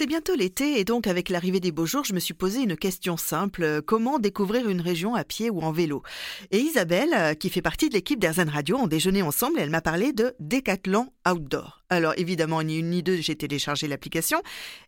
C'est bientôt l'été et donc avec l'arrivée des beaux jours, je me suis posé une question simple. Comment découvrir une région à pied ou en vélo? Et Isabelle, euh, qui fait partie de l'équipe d'Airzen Radio, ont déjeuné ensemble et elle m'a parlé de Décathlon Outdoor. Alors évidemment, ni une ni deux, j'ai téléchargé l'application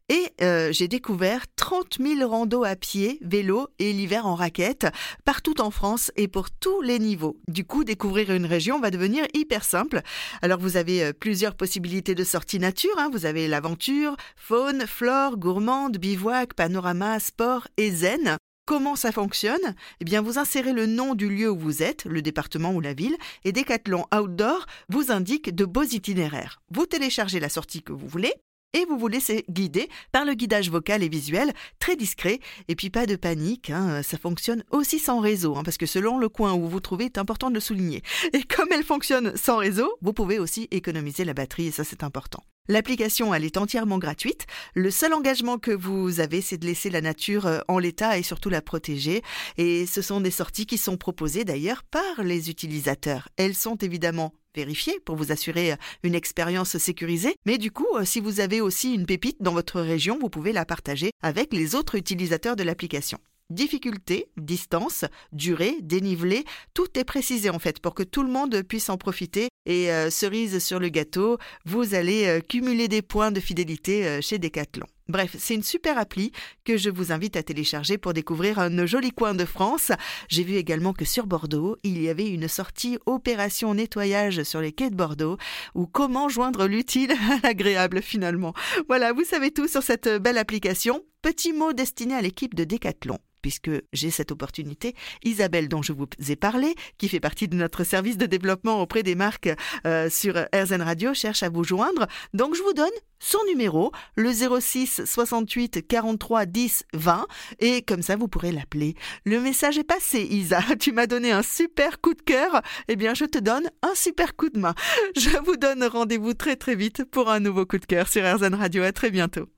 et euh, j'ai découvert 30 000 randos à pied, vélo et l'hiver en raquette partout en France et pour tous les niveaux. Du coup, découvrir une région va devenir hyper simple. Alors vous avez euh, plusieurs possibilités de sortie nature. Hein. Vous avez l'aventure, faune, flore, gourmande, bivouac, panorama, sport et zen. Comment ça fonctionne? Eh bien, vous insérez le nom du lieu où vous êtes, le département ou la ville, et Decathlon Outdoor vous indique de beaux itinéraires. Vous téléchargez la sortie que vous voulez, et vous vous laissez guider par le guidage vocal et visuel très discret. Et puis pas de panique, hein, ça fonctionne aussi sans réseau, hein, parce que selon le coin où vous vous trouvez, c'est important de le souligner. Et comme elle fonctionne sans réseau, vous pouvez aussi économiser la batterie, et ça c'est important. L'application, elle est entièrement gratuite. Le seul engagement que vous avez, c'est de laisser la nature euh, en l'état et surtout la protéger. Et ce sont des sorties qui sont proposées d'ailleurs par les utilisateurs. Elles sont évidemment vérifiées pour vous assurer euh, une expérience sécurisée. Mais du coup, euh, si vous avez aussi une pépite dans votre région, vous pouvez la partager avec les autres utilisateurs de l'application. Difficulté, distance, durée, dénivelé, tout est précisé en fait pour que tout le monde puisse en profiter. Et euh, cerise sur le gâteau, vous allez euh, cumuler des points de fidélité euh, chez Decathlon. Bref, c'est une super appli que je vous invite à télécharger pour découvrir un joli coin de France. J'ai vu également que sur Bordeaux, il y avait une sortie opération nettoyage sur les quais de Bordeaux ou comment joindre l'utile à l'agréable finalement. Voilà, vous savez tout sur cette belle application. Petit mot destiné à l'équipe de Decathlon puisque j'ai cette opportunité. Isabelle, dont je vous ai parlé, qui fait partie de notre service de développement auprès des marques euh, sur RZN Radio, cherche à vous joindre. Donc je vous donne son numéro, le 06 68 43 10 20, et comme ça vous pourrez l'appeler. Le message est passé, Isa. Tu m'as donné un super coup de cœur. Eh bien, je te donne un super coup de main. Je vous donne rendez-vous très très vite pour un nouveau coup de cœur sur RZN Radio. À très bientôt.